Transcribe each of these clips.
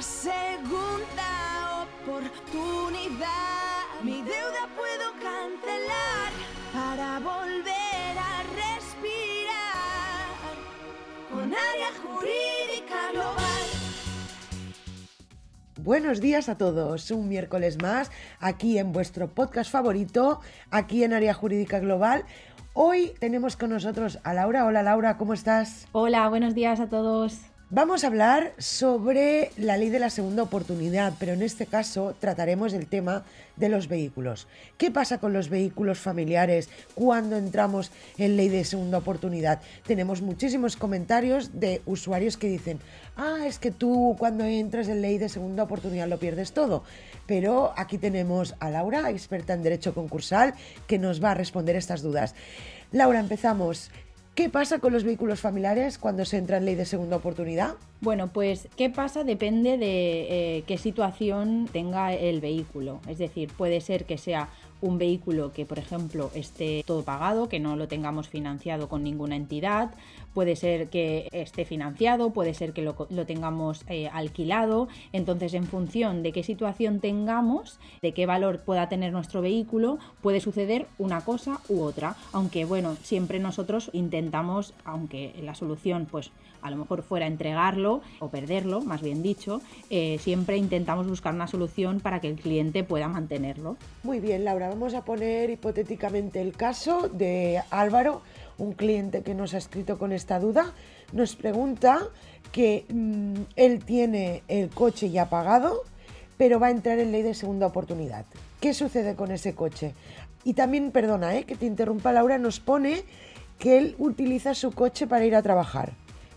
una segunda oportunidad. Mi deuda puedo cancelar para volver a respirar con área jurídica global. Buenos días a todos, un miércoles más aquí en vuestro podcast favorito, aquí en Área Jurídica Global. Hoy tenemos con nosotros a Laura. Hola Laura, ¿cómo estás? Hola, buenos días a todos. Vamos a hablar sobre la ley de la segunda oportunidad, pero en este caso trataremos el tema de los vehículos. ¿Qué pasa con los vehículos familiares cuando entramos en ley de segunda oportunidad? Tenemos muchísimos comentarios de usuarios que dicen, ah, es que tú cuando entras en ley de segunda oportunidad lo pierdes todo. Pero aquí tenemos a Laura, experta en derecho concursal, que nos va a responder estas dudas. Laura, empezamos. ¿Qué pasa con los vehículos familiares cuando se entra en ley de segunda oportunidad? Bueno, pues qué pasa depende de eh, qué situación tenga el vehículo. Es decir, puede ser que sea un vehículo que, por ejemplo, esté todo pagado, que no lo tengamos financiado con ninguna entidad, puede ser que esté financiado, puede ser que lo, tengamos eh, alquilado. Entonces, en función de qué situación tengamos, de qué valor pueda tener nuestro vehículo, puede suceder una cosa u otra. Aunque, bueno, siempre nosotros intentamos, aunque la solución, pues a lo mejor fuera entregarlo o perderlo, más bien dicho, eh, siempre intentamos buscar una solución para que el cliente pueda mantenerlo. Muy bien, Laura, vamos a poner hipotéticamente el caso de Álvaro, un cliente que nos ha escrito con esta duda, nos pregunta que mm, él tiene el coche ya pagado, pero va a entrar en ley de segunda oportunidad. ¿Qué sucede con ese coche? Y también, perdona, eh, que te interrumpa Laura, nos pone que él utiliza su coche para ir a trabajar.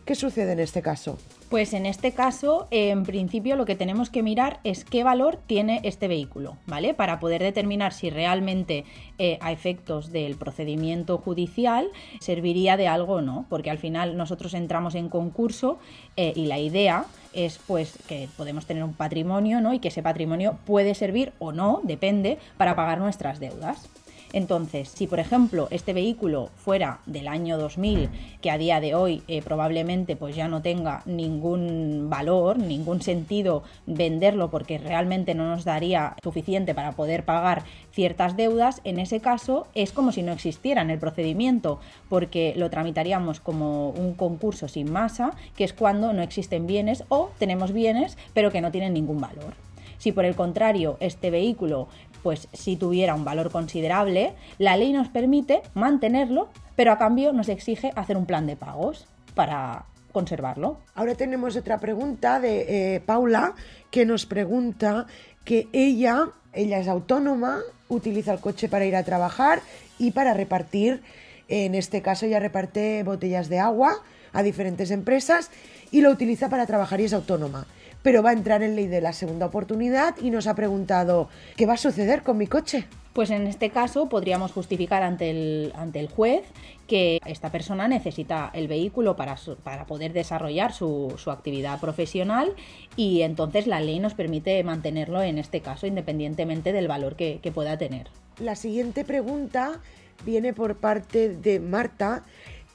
¿Qué sucede en este caso? Pues en este caso, en principio lo que tenemos que mirar es qué valor tiene este vehículo, ¿vale? Para poder determinar si realmente eh, a efectos del procedimiento judicial serviría de algo o no, porque al final nosotros entramos en concurso eh, y la idea es pues que podemos tener un patrimonio, ¿no? Y que ese patrimonio puede servir o no, depende, para pagar nuestras deudas. Entonces, si por ejemplo este vehículo fuera del año 2000, que a día de hoy eh, probablemente pues ya no tenga ningún valor, ningún sentido venderlo porque realmente no nos daría suficiente para poder pagar ciertas deudas, en ese caso es como si no existiera en el procedimiento, porque lo tramitaríamos como un concurso sin masa, que es cuando no existen bienes o tenemos bienes pero que no tienen ningún valor. Si por el contrario este vehículo pues si tuviera un valor considerable, la ley nos permite mantenerlo, pero a cambio nos exige hacer un plan de pagos para conservarlo. Ahora tenemos otra pregunta de eh, Paula que nos pregunta que ella, ella es autónoma, utiliza el coche para ir a trabajar y para repartir, en este caso ella reparte botellas de agua a diferentes empresas y lo utiliza para trabajar y es autónoma pero va a entrar en ley de la segunda oportunidad y nos ha preguntado, ¿qué va a suceder con mi coche? Pues en este caso podríamos justificar ante el, ante el juez que esta persona necesita el vehículo para, para poder desarrollar su, actividad profesional y entonces la ley nos permite mantenerlo en este caso independientemente del valor que, que pueda tener. La siguiente pregunta viene por parte de Marta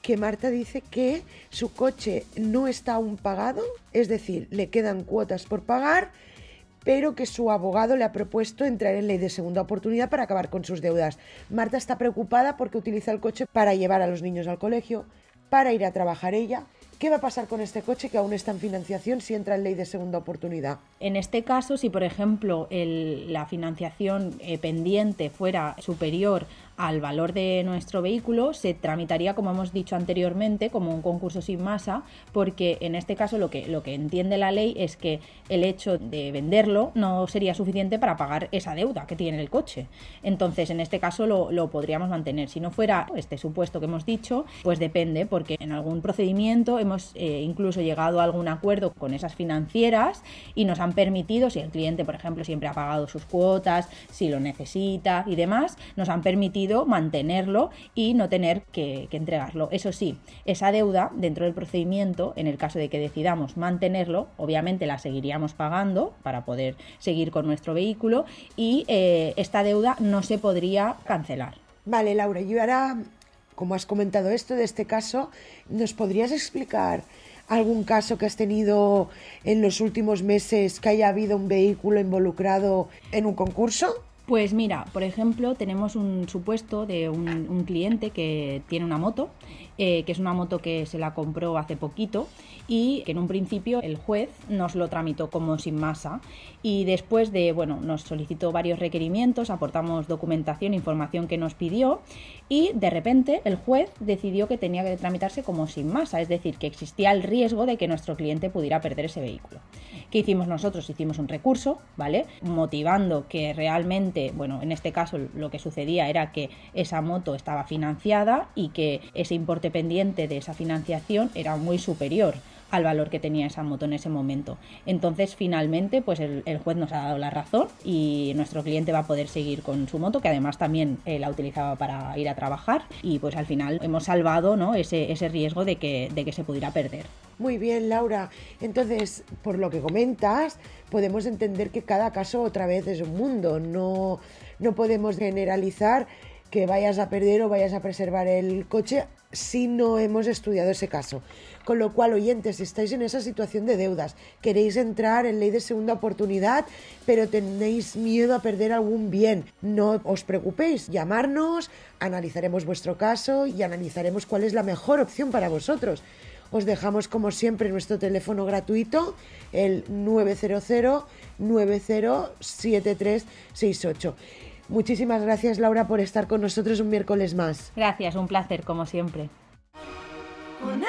que Marta dice que su coche no está aún pagado, es decir, le quedan cuotas por pagar, pero que su abogado le ha propuesto entrar en ley de segunda oportunidad para acabar con sus deudas. Marta está preocupada porque utiliza el coche para llevar a los niños al colegio, para ir a trabajar ella ¿Qué va a pasar con este coche que aún está en financiación si entra en ley de segunda oportunidad? En este caso, si por ejemplo la financiación eh, pendiente fuera superior al valor de nuestro vehículo, se tramitaría, como hemos dicho anteriormente, como un concurso sin masa, porque en este caso lo que, lo que entiende la ley es que el hecho de venderlo no sería suficiente para pagar esa deuda que tiene el coche. Entonces, en este caso lo, lo podríamos mantener. Si no fuera este supuesto que hemos dicho, pues depende, porque en algún procedimiento hemos eh, incluso llegado a algún acuerdo con esas financieras y nos han permitido, si el cliente, por ejemplo, siempre ha pagado sus cuotas, si lo necesita y demás, nos han permitido mantenerlo y no tener que, entregarlo. Eso sí, esa deuda dentro del procedimiento, en el caso de que decidamos mantenerlo, obviamente la seguiríamos pagando para poder seguir con nuestro vehículo y eh, esta deuda no se podría cancelar. Vale, Laura, yo ahora como has comentado esto de este caso, ¿nos podrías explicar algún caso que has tenido en los últimos meses que haya habido un vehículo involucrado en un concurso? Pues mira, por ejemplo, tenemos un supuesto de un, cliente que tiene una moto, eh, que es una moto que se la compró hace poquito y que en un principio el juez nos lo tramitó como sin masa y después de, bueno, nos solicitó varios requerimientos, aportamos documentación, información que nos pidió y de repente el juez decidió que tenía que tramitarse como sin masa, es decir, que existía el riesgo de que nuestro cliente pudiera perder ese vehículo. ¿Qué hicimos nosotros? Hicimos un recurso, ¿vale? Motivando que realmente, bueno, en este caso lo que sucedía era que esa moto estaba financiada y que ese importe pendiente de esa financiación era muy superior al valor que tenía esa moto en ese momento. Entonces, finalmente, pues el, juez nos ha dado la razón y nuestro cliente va a poder seguir con su moto, que además también eh, la utilizaba para ir a trabajar y pues al final hemos salvado ¿no? ese, ese riesgo de que, de que se pudiera perder. Muy bien, Laura. Entonces, por lo que comentas, podemos entender que cada caso otra vez es un mundo. No, no podemos generalizar que vayas a perder o vayas a preservar el coche si no hemos estudiado ese caso. Con lo cual, oyentes, si estáis en esa situación de deudas, queréis entrar en ley de segunda oportunidad, pero tenéis miedo a perder algún bien, no os preocupéis, llamarnos, analizaremos vuestro caso y analizaremos cuál es la mejor opción para vosotros. Os dejamos como siempre nuestro teléfono gratuito, el 900 907368. Muchísimas gracias Laura por estar con nosotros un miércoles más. Gracias, un placer como siempre. Con